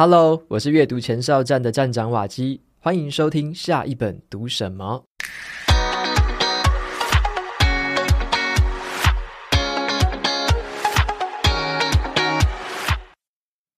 Hello，我是阅读前哨站的站长瓦基，欢迎收听下一本读什么。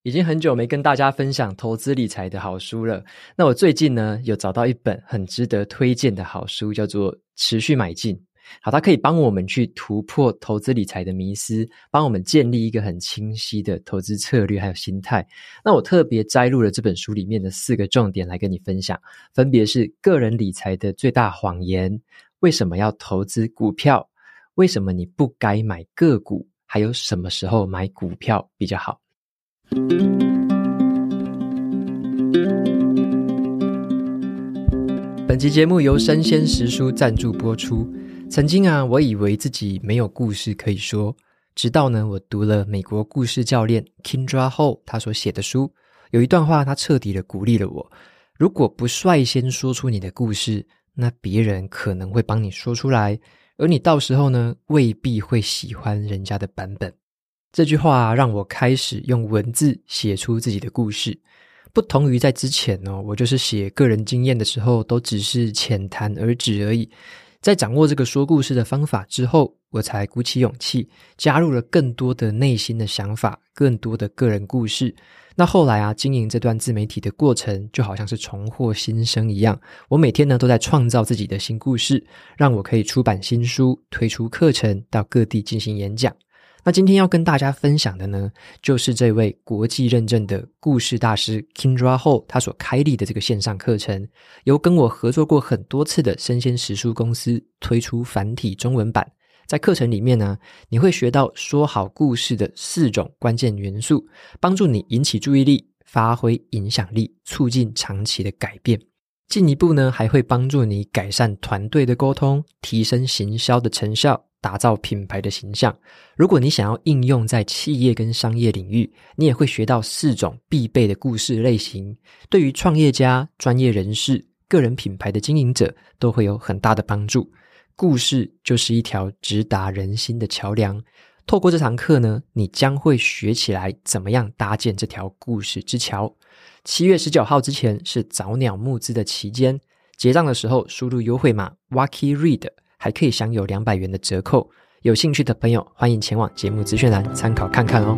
已经很久没跟大家分享投资理财的好书了。那我最近呢，有找到一本很值得推荐的好书，叫做《持续买进》。好，它可以帮我们去突破投资理财的迷思，帮我们建立一个很清晰的投资策略还有心态。那我特别摘录了这本书里面的四个重点来跟你分享，分别是个人理财的最大谎言，为什么要投资股票，为什么你不该买个股，还有什么时候买股票比较好。本集节目由生鲜时书赞助播出。曾经啊，我以为自己没有故事可以说，直到呢，我读了美国故事教练 Kindra Hall 他所写的书，有一段话，他彻底的鼓励了我：如果不率先说出你的故事，那别人可能会帮你说出来，而你到时候呢，未必会喜欢人家的版本。这句话让我开始用文字写出自己的故事，不同于在之前哦，我就是写个人经验的时候，都只是浅谈而止而已。在掌握这个说故事的方法之后，我才鼓起勇气加入了更多的内心的想法，更多的个人故事。那后来啊，经营这段自媒体的过程就好像是重获新生一样。我每天呢都在创造自己的新故事，让我可以出版新书、推出课程、到各地进行演讲。那今天要跟大家分享的呢，就是这位国际认证的故事大师 Kindra Ho 他所开立的这个线上课程，由跟我合作过很多次的生鲜时书公司推出繁体中文版。在课程里面呢，你会学到说好故事的四种关键元素，帮助你引起注意力、发挥影响力、促进长期的改变。进一步呢，还会帮助你改善团队的沟通，提升行销的成效。打造品牌的形象。如果你想要应用在企业跟商业领域，你也会学到四种必备的故事类型，对于创业家、专业人士、个人品牌的经营者都会有很大的帮助。故事就是一条直达人心的桥梁。透过这堂课呢，你将会学起来怎么样搭建这条故事之桥。七月十九号之前是早鸟募资的期间，结账的时候输入优惠码 Wacky Read。还可以享有两百元的折扣，有兴趣的朋友欢迎前往节目资讯栏参考看看哦。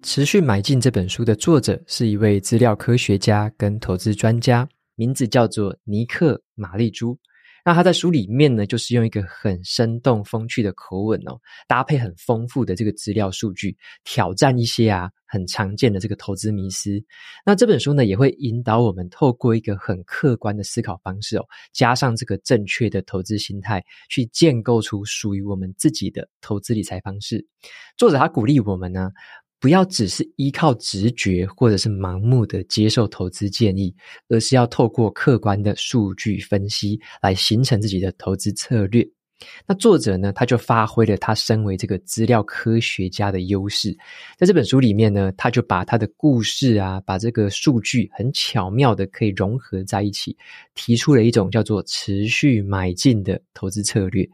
持续买进这本书的作者是一位资料科学家跟投资专家，名字叫做尼克·玛丽珠。那他在书里面呢，就是用一个很生动、风趣的口吻哦，搭配很丰富的这个资料数据，挑战一些啊很常见的这个投资迷思。那这本书呢，也会引导我们透过一个很客观的思考方式哦，加上这个正确的投资心态，去建构出属于我们自己的投资理财方式。作者他鼓励我们呢。不要只是依靠直觉或者是盲目的接受投资建议，而是要透过客观的数据分析来形成自己的投资策略。那作者呢，他就发挥了他身为这个资料科学家的优势，在这本书里面呢，他就把他的故事啊，把这个数据很巧妙的可以融合在一起，提出了一种叫做持续买进的投资策略。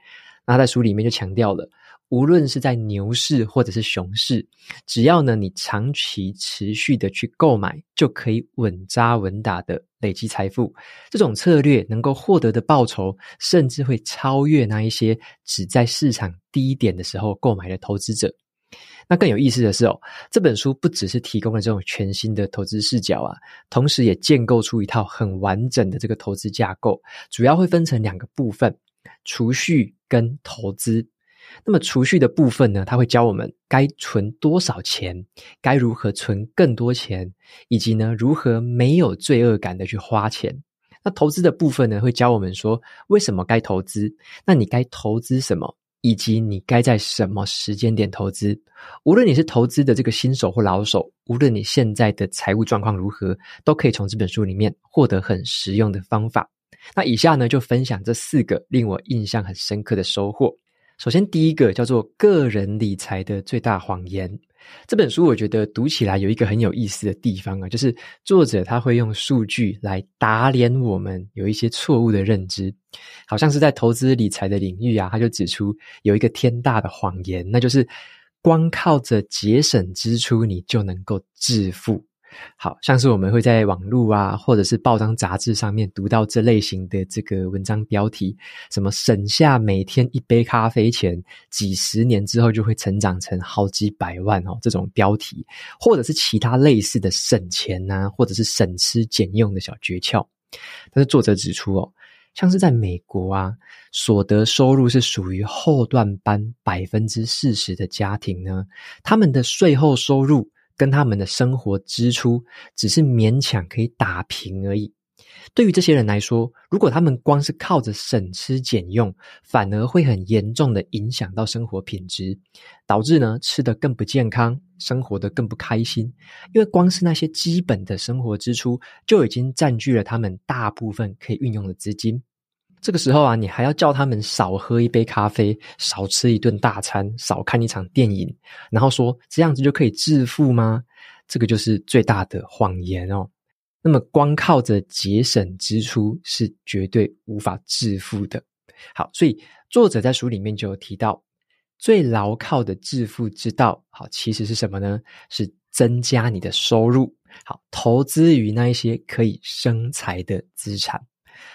那他在书里面就强调了。无论是在牛市或者是熊市，只要呢你长期持续的去购买，就可以稳扎稳打的累积财富。这种策略能够获得的报酬，甚至会超越那一些只在市场低点的时候购买的投资者。那更有意思的是哦，这本书不只是提供了这种全新的投资视角啊，同时也建构出一套很完整的这个投资架构，主要会分成两个部分：储蓄跟投资。那么储蓄的部分呢，它会教我们该存多少钱，该如何存更多钱，以及呢如何没有罪恶感的去花钱。那投资的部分呢，会教我们说为什么该投资，那你该投资什么，以及你该在什么时间点投资。无论你是投资的这个新手或老手，无论你现在的财务状况如何，都可以从这本书里面获得很实用的方法。那以下呢，就分享这四个令我印象很深刻的收获。首先，第一个叫做“个人理财的最大谎言”。这本书我觉得读起来有一个很有意思的地方啊，就是作者他会用数据来打脸我们有一些错误的认知，好像是在投资理财的领域啊，他就指出有一个天大的谎言，那就是光靠着节省支出，你就能够致富。好像是我们会在网络啊，或者是报章杂志上面读到这类型的这个文章标题，什么省下每天一杯咖啡钱，几十年之后就会成长成好几百万哦，这种标题，或者是其他类似的省钱啊，或者是省吃俭用的小诀窍。但是作者指出哦，像是在美国啊，所得收入是属于后段班百分之四十的家庭呢，他们的税后收入。跟他们的生活支出只是勉强可以打平而已。对于这些人来说，如果他们光是靠着省吃俭用，反而会很严重的影响到生活品质，导致呢吃得更不健康，生活得更不开心。因为光是那些基本的生活支出就已经占据了他们大部分可以运用的资金。这个时候啊，你还要叫他们少喝一杯咖啡，少吃一顿大餐，少看一场电影，然后说这样子就可以致富吗？这个就是最大的谎言哦。那么光靠着节省支出是绝对无法致富的。好，所以作者在书里面就有提到，最牢靠的致富之道，好，其实是什么呢？是增加你的收入，好，投资于那一些可以生财的资产。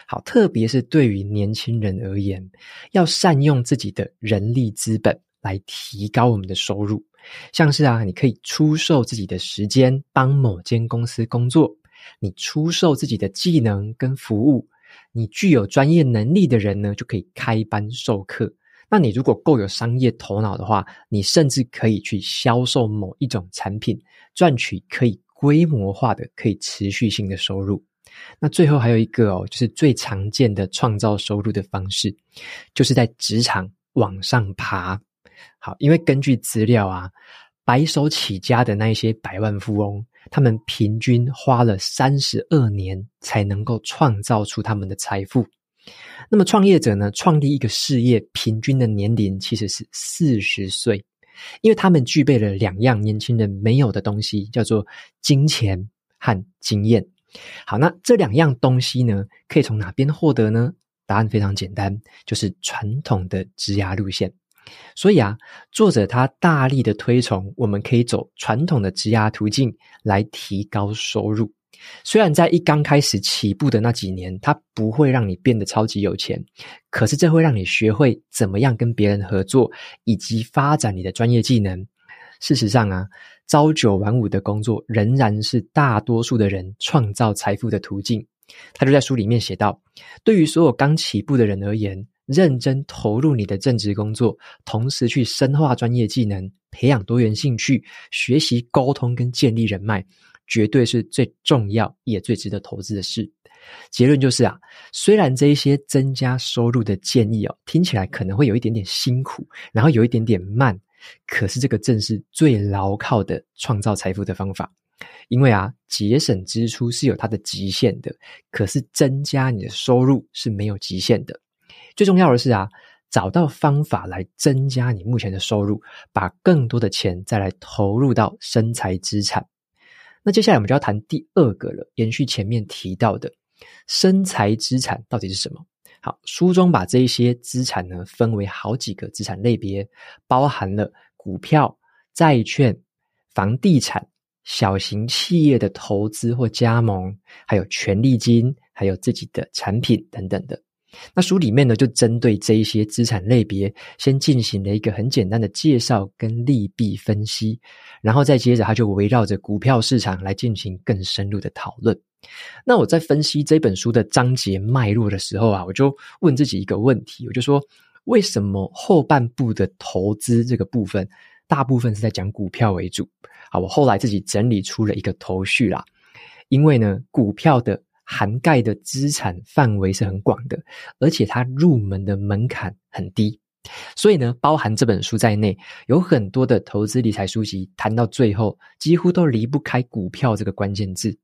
好，特别是对于年轻人而言，要善用自己的人力资本来提高我们的收入。像是啊，你可以出售自己的时间，帮某间公司工作；你出售自己的技能跟服务；你具有专业能力的人呢，就可以开班授课。那你如果够有商业头脑的话，你甚至可以去销售某一种产品，赚取可以规模化的、可以持续性的收入。那最后还有一个哦，就是最常见的创造收入的方式，就是在职场往上爬。好，因为根据资料啊，白手起家的那一些百万富翁，他们平均花了三十二年才能够创造出他们的财富。那么创业者呢，创立一个事业，平均的年龄其实是四十岁，因为他们具备了两样年轻人没有的东西，叫做金钱和经验。好，那这两样东西呢，可以从哪边获得呢？答案非常简单，就是传统的职涯路线。所以啊，作者他大力的推崇，我们可以走传统的职涯途径来提高收入。虽然在一刚开始起步的那几年，它不会让你变得超级有钱，可是这会让你学会怎么样跟别人合作，以及发展你的专业技能。事实上啊，朝九晚五的工作仍然是大多数的人创造财富的途径。他就在书里面写道：对于所有刚起步的人而言，认真投入你的正职工作，同时去深化专业技能，培养多元兴趣，学习沟通跟建立人脉，绝对是最重要也最值得投资的事。结论就是啊，虽然这一些增加收入的建议哦，听起来可能会有一点点辛苦，然后有一点点慢。可是这个正是最牢靠的创造财富的方法，因为啊，节省支出是有它的极限的，可是增加你的收入是没有极限的。最重要的是啊，找到方法来增加你目前的收入，把更多的钱再来投入到生财资产。那接下来我们就要谈第二个了，延续前面提到的生财资产到底是什么？好，书中把这一些资产呢分为好几个资产类别，包含了股票、债券、房地产、小型企业的投资或加盟，还有权利金，还有自己的产品等等的。那书里面呢，就针对这一些资产类别，先进行了一个很简单的介绍跟利弊分析，然后再接着他就围绕着股票市场来进行更深入的讨论。那我在分析这本书的章节脉络的时候啊，我就问自己一个问题，我就说，为什么后半部的投资这个部分，大部分是在讲股票为主？好，我后来自己整理出了一个头绪啦，因为呢，股票的涵盖的资产范围是很广的，而且它入门的门槛很低，所以呢，包含这本书在内，有很多的投资理财书籍谈到最后，几乎都离不开股票这个关键字。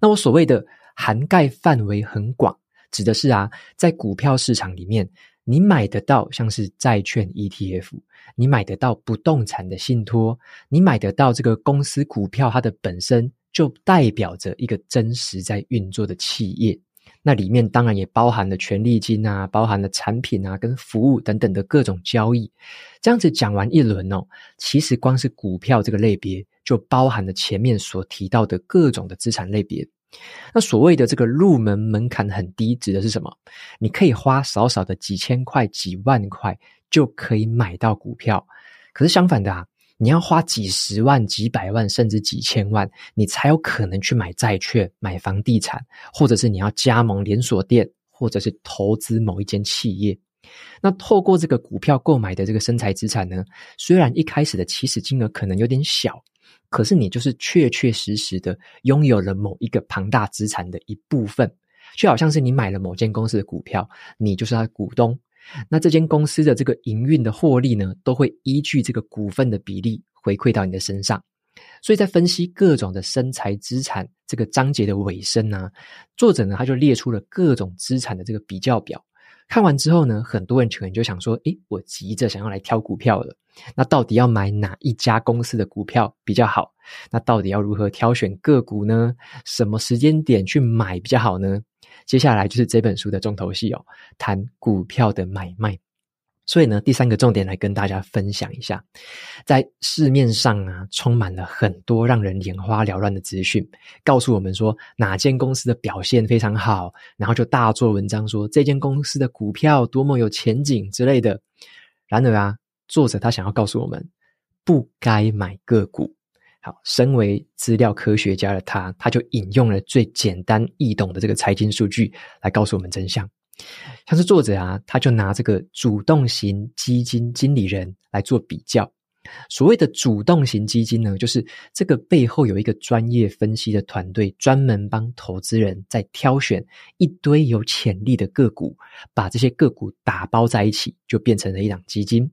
那我所谓的涵盖范围很广，指的是啊，在股票市场里面，你买得到像是债券 ETF，你买得到不动产的信托，你买得到这个公司股票，它的本身就代表着一个真实在运作的企业。那里面当然也包含了权利金啊，包含了产品啊跟服务等等的各种交易。这样子讲完一轮哦，其实光是股票这个类别就包含了前面所提到的各种的资产类别。那所谓的这个入门门槛很低，指的是什么？你可以花少少的几千块、几万块就可以买到股票。可是相反的啊，你要花几十万、几百万，甚至几千万，你才有可能去买债券、买房地产，或者是你要加盟连锁店，或者是投资某一间企业。那透过这个股票购买的这个生财资产呢，虽然一开始的起始金额可能有点小。可是你就是确确实实的拥有了某一个庞大资产的一部分，就好像是你买了某间公司的股票，你就是它的股东。那这间公司的这个营运的获利呢，都会依据这个股份的比例回馈到你的身上。所以在分析各种的生财资产这个章节的尾声呢，作者呢他就列出了各种资产的这个比较表。看完之后呢，很多人可能就想说：“诶，我急着想要来挑股票了。那到底要买哪一家公司的股票比较好？那到底要如何挑选个股呢？什么时间点去买比较好呢？”接下来就是这本书的重头戏哦，谈股票的买卖。所以呢，第三个重点来跟大家分享一下，在市面上啊，充满了很多让人眼花缭乱的资讯，告诉我们说哪间公司的表现非常好，然后就大做文章说这间公司的股票多么有前景之类的。然而啊，作者他想要告诉我们，不该买个股。好，身为资料科学家的他，他就引用了最简单易懂的这个财经数据来告诉我们真相。像是作者啊，他就拿这个主动型基金经理人来做比较。所谓的主动型基金呢，就是这个背后有一个专业分析的团队，专门帮投资人在挑选一堆有潜力的个股，把这些个股打包在一起，就变成了一档基金。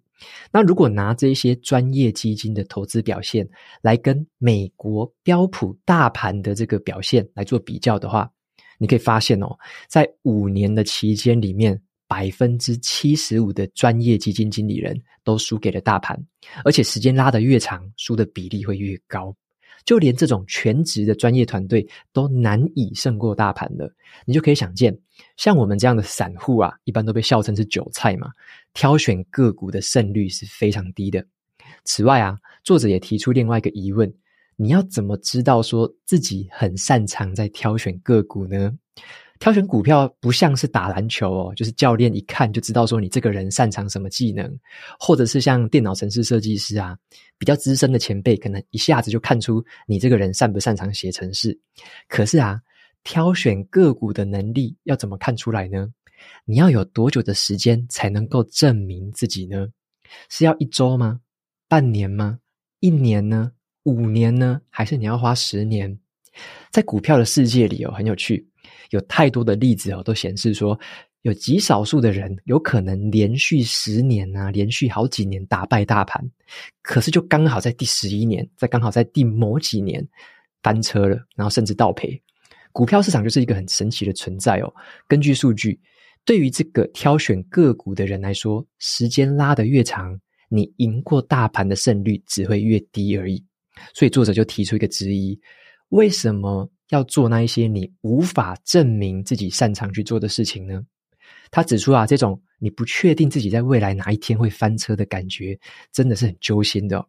那如果拿这些专业基金的投资表现来跟美国标普大盘的这个表现来做比较的话，你可以发现哦，在五年的期间里面，百分之七十五的专业基金经理人都输给了大盘，而且时间拉得越长，输的比例会越高。就连这种全职的专业团队都难以胜过大盘了。你就可以想见，像我们这样的散户啊，一般都被笑称是韭菜嘛，挑选个股的胜率是非常低的。此外啊，作者也提出另外一个疑问。你要怎么知道说自己很擅长在挑选个股呢？挑选股票不像是打篮球哦，就是教练一看就知道说你这个人擅长什么技能，或者是像电脑程式设计师啊，比较资深的前辈可能一下子就看出你这个人擅不擅长写程式。可是啊，挑选个股的能力要怎么看出来呢？你要有多久的时间才能够证明自己呢？是要一周吗？半年吗？一年呢？五年呢？还是你要花十年？在股票的世界里哦，很有趣，有太多的例子哦，都显示说，有极少数的人有可能连续十年啊，连续好几年打败大盘，可是就刚好在第十一年，在刚好在第某几年翻车了，然后甚至倒赔。股票市场就是一个很神奇的存在哦。根据数据，对于这个挑选个股的人来说，时间拉得越长，你赢过大盘的胜率只会越低而已。所以作者就提出一个质疑：为什么要做那一些你无法证明自己擅长去做的事情呢？他指出啊，这种你不确定自己在未来哪一天会翻车的感觉，真的是很揪心的。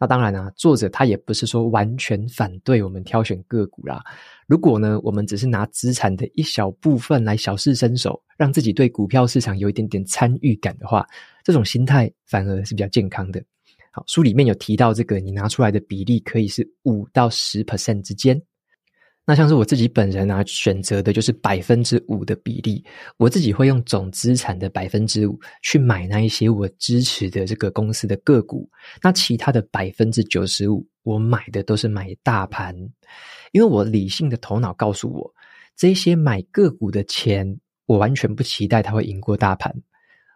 那当然啊，作者他也不是说完全反对我们挑选个股啦。如果呢，我们只是拿资产的一小部分来小试身手，让自己对股票市场有一点点参与感的话，这种心态反而是比较健康的。好，书里面有提到这个，你拿出来的比例可以是五到十 percent 之间。那像是我自己本人啊，选择的就是百分之五的比例。我自己会用总资产的百分之五去买那一些我支持的这个公司的个股。那其他的百分之九十五，我买的都是买大盘，因为我理性的头脑告诉我，这些买个股的钱，我完全不期待它会赢过大盘。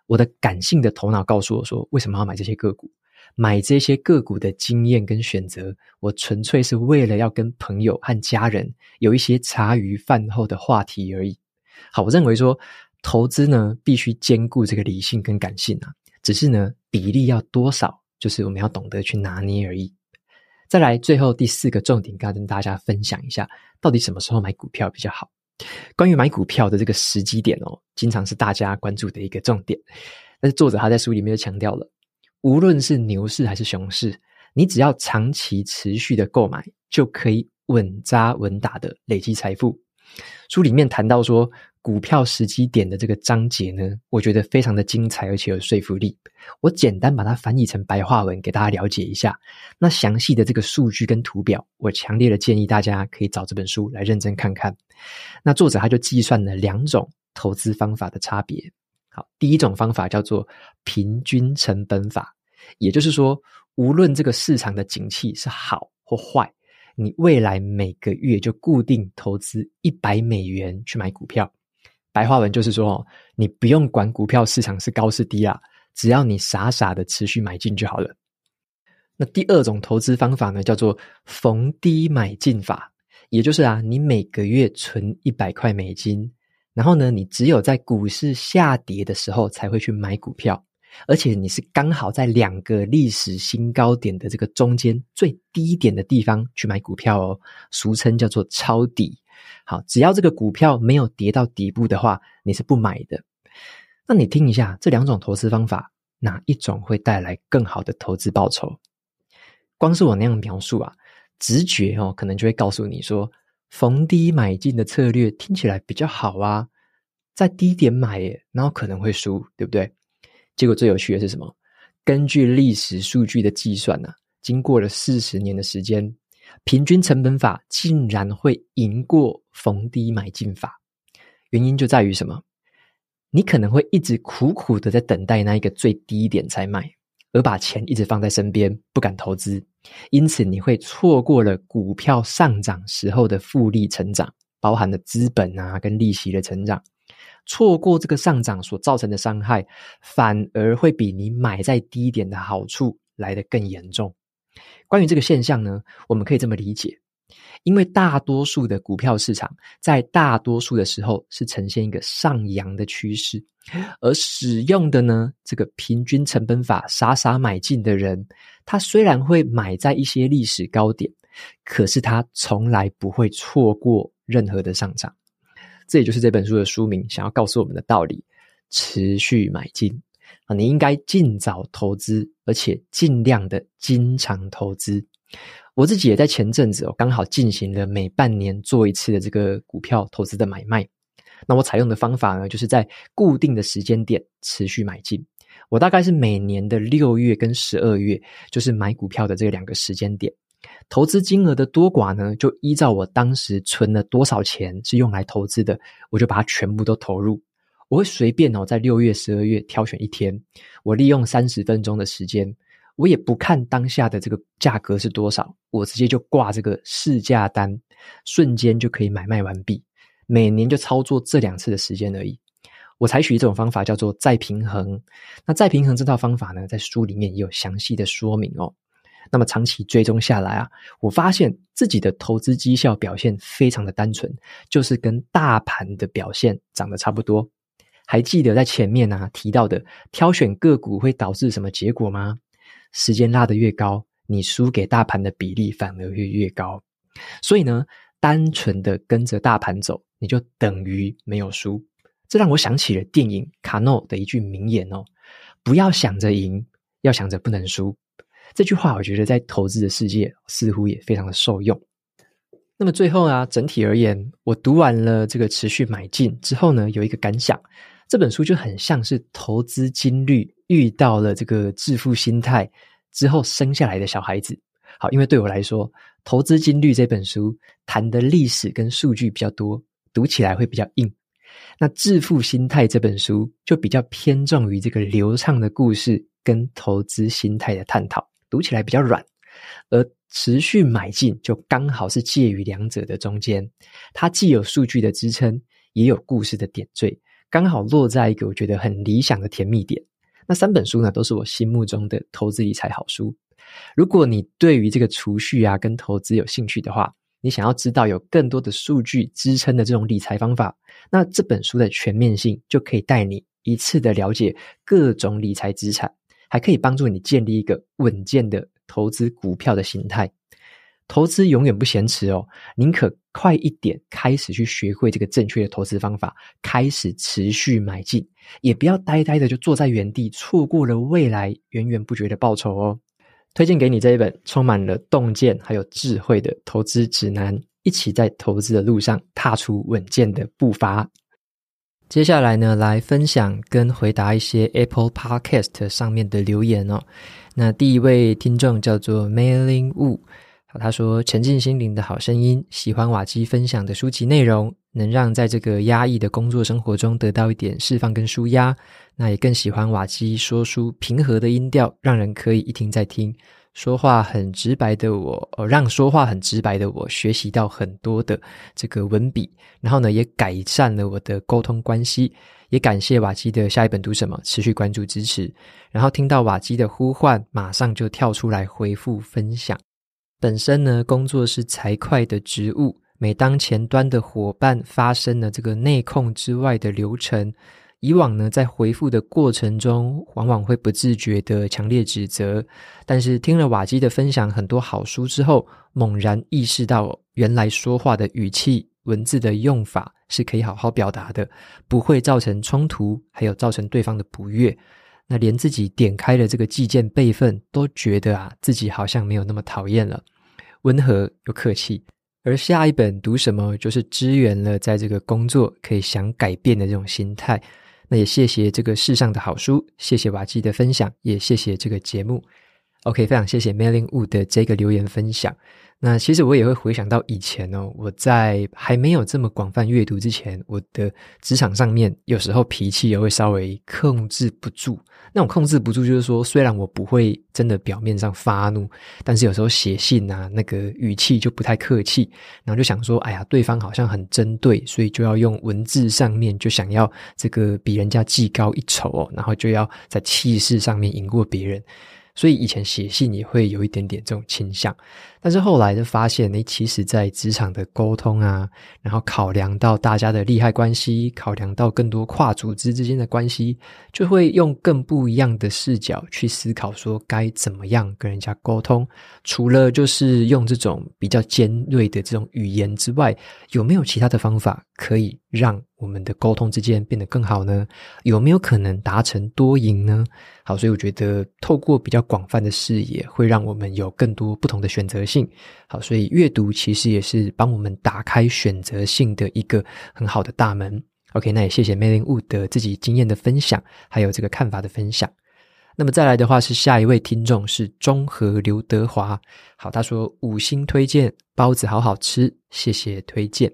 我的感性的头脑告诉我说，为什么要买这些个股？买这些个股的经验跟选择，我纯粹是为了要跟朋友和家人有一些茶余饭后的话题而已。好，我认为说投资呢，必须兼顾这个理性跟感性啊，只是呢，比例要多少，就是我们要懂得去拿捏而已。再来，最后第四个重点，刚跟大家分享一下，到底什么时候买股票比较好？关于买股票的这个时机点哦，经常是大家关注的一个重点。但是作者他在书里面就强调了，无论是牛市还是熊市，你只要长期持续的购买，就可以稳扎稳打的累积财富。书里面谈到说，股票时机点的这个章节呢，我觉得非常的精彩，而且有说服力。我简单把它翻译成白话文给大家了解一下。那详细的这个数据跟图表，我强烈的建议大家可以找这本书来认真看看。那作者他就计算了两种投资方法的差别。好，第一种方法叫做平均成本法，也就是说，无论这个市场的景气是好或坏，你未来每个月就固定投资一百美元去买股票。白话文就是说，你不用管股票市场是高是低啊，只要你傻傻的持续买进就好了。那第二种投资方法呢，叫做逢低买进法，也就是啊，你每个月存一百块美金，然后呢，你只有在股市下跌的时候才会去买股票，而且你是刚好在两个历史新高点的这个中间最低点的地方去买股票哦，俗称叫做抄底。好，只要这个股票没有跌到底部的话，你是不买的。那你听一下，这两种投资方法，哪一种会带来更好的投资报酬？光是我那样描述啊，直觉哦，可能就会告诉你说，逢低买进的策略听起来比较好啊，在低点买，然后可能会输，对不对？结果最有趣的是什么？根据历史数据的计算呢，经过了四十年的时间。平均成本法竟然会赢过逢低买进法，原因就在于什么？你可能会一直苦苦的在等待那一个最低点才买，而把钱一直放在身边，不敢投资，因此你会错过了股票上涨时候的复利成长，包含了资本啊跟利息的成长，错过这个上涨所造成的伤害，反而会比你买在低点的好处来得更严重。关于这个现象呢，我们可以这么理解：因为大多数的股票市场在大多数的时候是呈现一个上扬的趋势，而使用的呢这个平均成本法傻傻买进的人，他虽然会买在一些历史高点，可是他从来不会错过任何的上涨。这也就是这本书的书名想要告诉我们的道理：持续买进。啊，你应该尽早投资，而且尽量的经常投资。我自己也在前阵子哦，刚好进行了每半年做一次的这个股票投资的买卖。那我采用的方法呢，就是在固定的时间点持续买进。我大概是每年的六月跟十二月，就是买股票的这两个时间点。投资金额的多寡呢，就依照我当时存了多少钱是用来投资的，我就把它全部都投入。我会随便哦，在六月、十二月挑选一天，我利用三十分钟的时间，我也不看当下的这个价格是多少，我直接就挂这个市价单，瞬间就可以买卖完毕。每年就操作这两次的时间而已。我采取一种方法叫做再平衡。那再平衡这套方法呢，在书里面也有详细的说明哦。那么长期追踪下来啊，我发现自己的投资绩效表现非常的单纯，就是跟大盘的表现长得差不多。还记得在前面啊提到的挑选个股会导致什么结果吗？时间拉得越高，你输给大盘的比例反而会越高。所以呢，单纯的跟着大盘走，你就等于没有输。这让我想起了电影《卡诺》的一句名言哦：“不要想着赢，要想着不能输。”这句话我觉得在投资的世界似乎也非常的受用。那么最后啊，整体而言，我读完了这个持续买进之后呢，有一个感想。这本书就很像是投资金律遇到了这个致富心态之后生下来的小孩子。好，因为对我来说，投资金律这本书谈的历史跟数据比较多，读起来会比较硬。那致富心态这本书就比较偏重于这个流畅的故事跟投资心态的探讨，读起来比较软。而持续买进就刚好是介于两者的中间，它既有数据的支撑，也有故事的点缀。刚好落在一个我觉得很理想的甜蜜点。那三本书呢，都是我心目中的投资理财好书。如果你对于这个储蓄啊跟投资有兴趣的话，你想要知道有更多的数据支撑的这种理财方法，那这本书的全面性就可以带你一次的了解各种理财资产，还可以帮助你建立一个稳健的投资股票的心态。投资永远不嫌迟哦，宁可快一点开始去学会这个正确的投资方法，开始持续买进，也不要呆呆的就坐在原地，错过了未来源源不绝的报酬哦。推荐给你这一本充满了洞见还有智慧的投资指南，一起在投资的路上踏出稳健的步伐。接下来呢，来分享跟回答一些 Apple Podcast 上面的留言哦。那第一位听众叫做 Mailing Wu。他说：“沉浸心灵的好声音，喜欢瓦基分享的书籍内容，能让在这个压抑的工作生活中得到一点释放跟舒压。那也更喜欢瓦基说书平和的音调，让人可以一听再听。说话很直白的我，哦，让说话很直白的我学习到很多的这个文笔，然后呢，也改善了我的沟通关系。也感谢瓦基的下一本读什么，持续关注支持。然后听到瓦基的呼唤，马上就跳出来回复分享。”本身呢，工作是财会的职务。每当前端的伙伴发生了这个内控之外的流程，以往呢，在回复的过程中，往往会不自觉的强烈指责。但是听了瓦基的分享很多好书之后，猛然意识到，原来说话的语气、文字的用法是可以好好表达的，不会造成冲突，还有造成对方的不悦。那连自己点开了这个寄件备份，都觉得啊，自己好像没有那么讨厌了。温和又客气，而下一本读什么，就是支援了在这个工作可以想改变的这种心态。那也谢谢这个世上的好书，谢谢瓦基的分享，也谢谢这个节目。OK，非常谢谢 Mailing Wood 的这个留言分享。那其实我也会回想到以前哦，我在还没有这么广泛阅读之前，我的职场上面有时候脾气也会稍微控制不住。那种控制不住，就是说，虽然我不会真的表面上发怒，但是有时候写信啊，那个语气就不太客气，然后就想说，哎呀，对方好像很针对，所以就要用文字上面就想要这个比人家技高一筹哦，然后就要在气势上面赢过别人。所以以前写信也会有一点点这种倾向，但是后来就发现，诶，其实在职场的沟通啊，然后考量到大家的利害关系，考量到更多跨组织之间的关系，就会用更不一样的视角去思考，说该怎么样跟人家沟通。除了就是用这种比较尖锐的这种语言之外，有没有其他的方法可以让我们的沟通之间变得更好呢？有没有可能达成多赢呢？好，所以我觉得透过比较广泛的视野，会让我们有更多不同的选择性。好，所以阅读其实也是帮我们打开选择性的一个很好的大门。OK，那也谢谢 Mailing Wood 的自己经验的分享，还有这个看法的分享。那么再来的话是下一位听众是中和刘德华。好，他说五星推荐包子好好吃，谢谢推荐。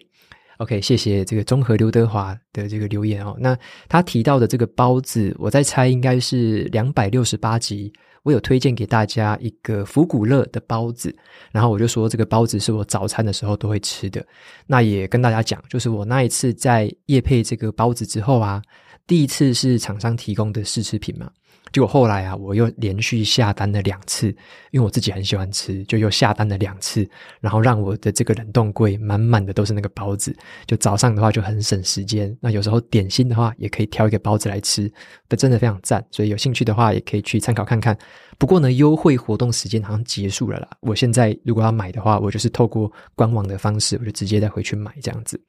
OK，谢谢这个中和刘德华的这个留言哦。那他提到的这个包子，我在猜应该是两百六十八集，我有推荐给大家一个福古乐的包子，然后我就说这个包子是我早餐的时候都会吃的。那也跟大家讲，就是我那一次在夜配这个包子之后啊，第一次是厂商提供的试吃品嘛。结果后来啊，我又连续下单了两次，因为我自己很喜欢吃，就又下单了两次，然后让我的这个冷冻柜满满的都是那个包子。就早上的话就很省时间，那有时候点心的话也可以挑一个包子来吃，这真的非常赞。所以有兴趣的话也可以去参考看看。不过呢，优惠活动时间好像结束了啦。我现在如果要买的话，我就是透过官网的方式，我就直接再回去买这样子。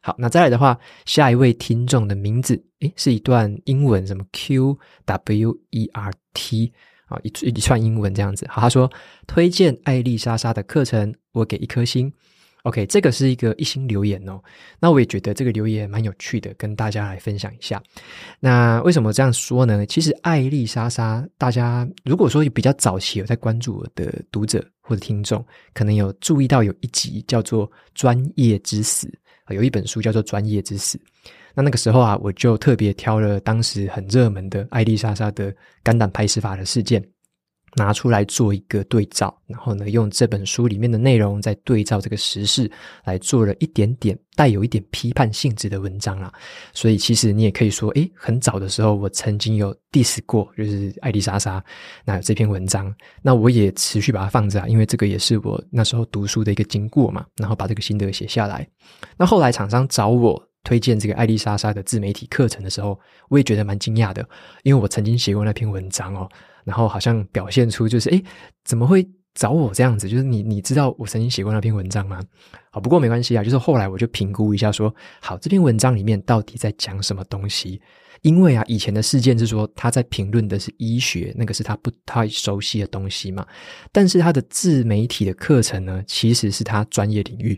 好，那再来的话，下一位听众的名字，诶，是一段英文，什么 Q W E R T 啊，一一串英文这样子。好，他说推荐艾丽莎莎的课程，我给一颗星。OK，这个是一个一星留言哦。那我也觉得这个留言蛮有趣的，跟大家来分享一下。那为什么这样说呢？其实艾丽莎莎，大家如果说比较早期有在关注我的读者或者听众，可能有注意到有一集叫做《专业之死》。有一本书叫做《专业知识》，那那个时候啊，我就特别挑了当时很热门的艾丽莎莎的肝胆排石法的事件，拿出来做一个对照，然后呢，用这本书里面的内容再对照这个时事，来做了一点点带有一点批判性质的文章啦。所以其实你也可以说，诶，很早的时候我曾经有 diss 过，就是艾丽莎莎那这篇文章，那我也持续把它放着，因为这个也是我那时候读书的一个经过嘛，然后把这个心得写下来。那后来厂商找我推荐这个艾丽莎莎的自媒体课程的时候，我也觉得蛮惊讶的，因为我曾经写过那篇文章哦。然后好像表现出就是，哎，怎么会找我这样子，就是你你知道我曾经写过那篇文章吗？好，不过没关系啊，就是后来我就评估一下说，好这篇文章里面到底在讲什么东西。因为啊，以前的事件是说他在评论的是医学，那个是他不太熟悉的东西嘛。但是他的自媒体的课程呢，其实是他专业领域。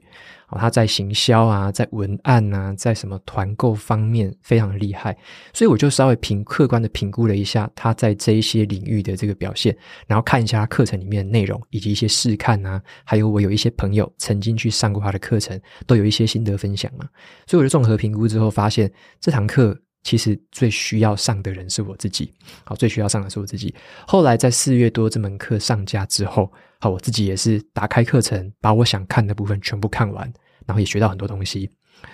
哦，他在行销啊，在文案啊，在什么团购方面非常厉害。所以我就稍微评客观的评估了一下他在这一些领域的这个表现，然后看一下他课程里面的内容以及一些试看啊，还有我有一些朋友曾经去上过他的课程，都有一些心得分享嘛。所以我就综合评估之后，发现这堂课。其实最需要上的人是我自己，好，最需要上的是我自己。后来在四月多这门课上架之后，好，我自己也是打开课程，把我想看的部分全部看完，然后也学到很多东西。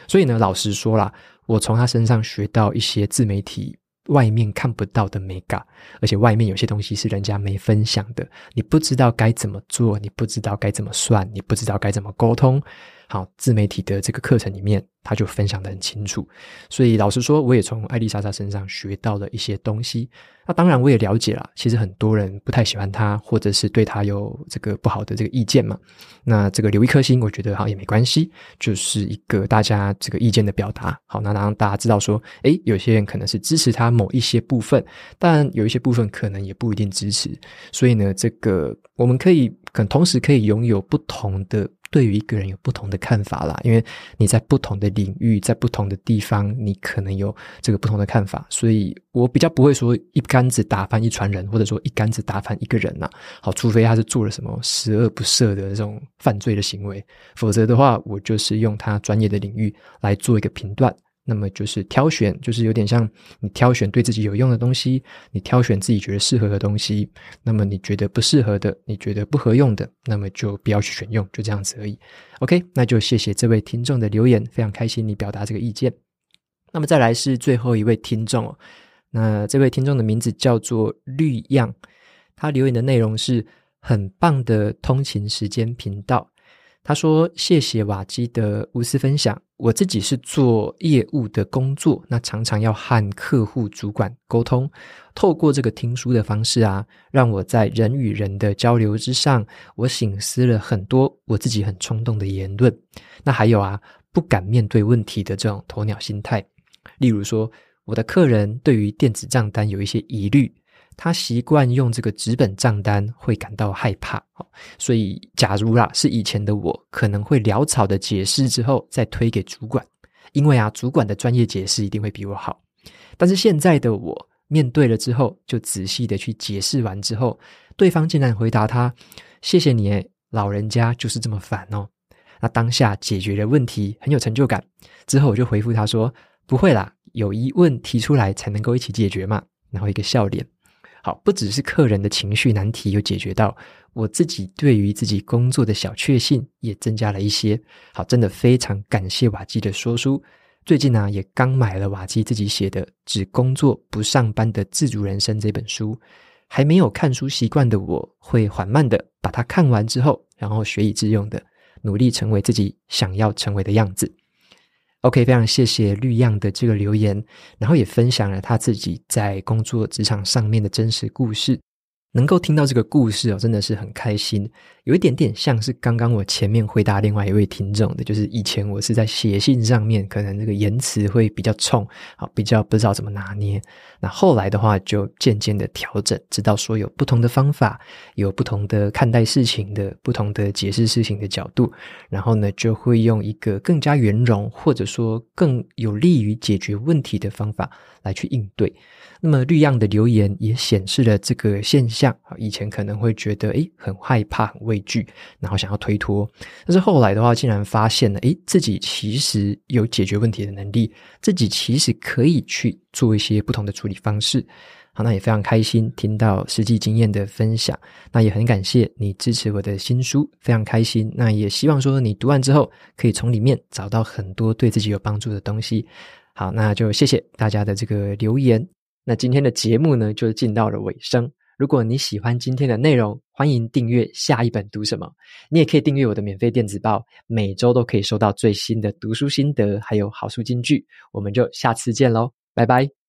所以呢，老实说啦，我从他身上学到一些自媒体外面看不到的美感，而且外面有些东西是人家没分享的，你不知道该怎么做，你不知道该怎么算，你不知道该怎么沟通。好，自媒体的这个课程里面，他就分享的很清楚。所以老实说，我也从艾丽莎莎身上学到了一些东西。那当然，我也了解了，其实很多人不太喜欢他，或者是对他有这个不好的这个意见嘛。那这个留一颗心，我觉得好也没关系，就是一个大家这个意见的表达。好，那让大家知道说，诶，有些人可能是支持他某一些部分，但有一些部分可能也不一定支持。所以呢，这个我们可以可能同时可以拥有不同的。对于一个人有不同的看法啦，因为你在不同的领域，在不同的地方，你可能有这个不同的看法，所以我比较不会说一竿子打翻一船人，或者说一竿子打翻一个人呐。好，除非他是做了什么十恶不赦的这种犯罪的行为，否则的话，我就是用他专业的领域来做一个评断。那么就是挑选，就是有点像你挑选对自己有用的东西，你挑选自己觉得适合的东西。那么你觉得不适合的，你觉得不合用的，那么就不要去选用，就这样子而已。OK，那就谢谢这位听众的留言，非常开心你表达这个意见。那么再来是最后一位听众哦，那这位听众的名字叫做绿样，他留言的内容是很棒的通勤时间频道。他说：“谢谢瓦基的无私分享。我自己是做业务的工作，那常常要和客户主管沟通。透过这个听书的方式啊，让我在人与人的交流之上，我省思了很多我自己很冲动的言论。那还有啊，不敢面对问题的这种鸵鸟心态。例如说，我的客人对于电子账单有一些疑虑。”他习惯用这个纸本账单，会感到害怕。所以假如啦，是以前的我，可能会潦草的解释之后再推给主管，因为啊，主管的专业解释一定会比我好。但是现在的我，面对了之后，就仔细的去解释完之后，对方竟然回答他：“谢谢你，老人家就是这么烦哦。”那当下解决了问题，很有成就感。之后我就回复他说：“不会啦，有疑问提出来才能够一起解决嘛。”然后一个笑脸。好，不只是客人的情绪难题有解决到，我自己对于自己工作的小确幸也增加了一些。好，真的非常感谢瓦基的说书。最近呢、也刚买了瓦基自己写的《只工作不上班的自主人生》这本书。还没有看书习惯的我，会缓慢的把它看完之后，然后学以致用的，努力成为自己想要成为的样子。OK，非常谢谢绿样的这个留言，然后也分享了他自己在工作职场上面的真实故事。能够听到这个故事哦，真的是很开心。有一点点像是刚刚我前面回答另外一位听众的，就是以前我是在写信上面，可能这个言辞会比较冲，啊，比较不知道怎么拿捏。那后来的话，就渐渐的调整，知道说有不同的方法，有不同的看待事情的，不同的解释事情的角度，然后呢，就会用一个更加圆融，或者说更有利于解决问题的方法来去应对。那么绿样的留言也显示了这个现象啊，以前可能会觉得诶很害怕、很畏惧，然后想要推脱，但是后来的话，竟然发现了诶自己其实有解决问题的能力，自己其实可以去做一些不同的处理方式。好，那也非常开心听到实际经验的分享，那也很感谢你支持我的新书，非常开心。那也希望说你读完之后，可以从里面找到很多对自己有帮助的东西。好，那就谢谢大家的这个留言。那今天的节目呢，就进到了尾声。如果你喜欢今天的内容，欢迎订阅下一本读什么。你也可以订阅我的免费电子报，每周都可以收到最新的读书心得，还有好书金句。我们就下次见喽，拜拜。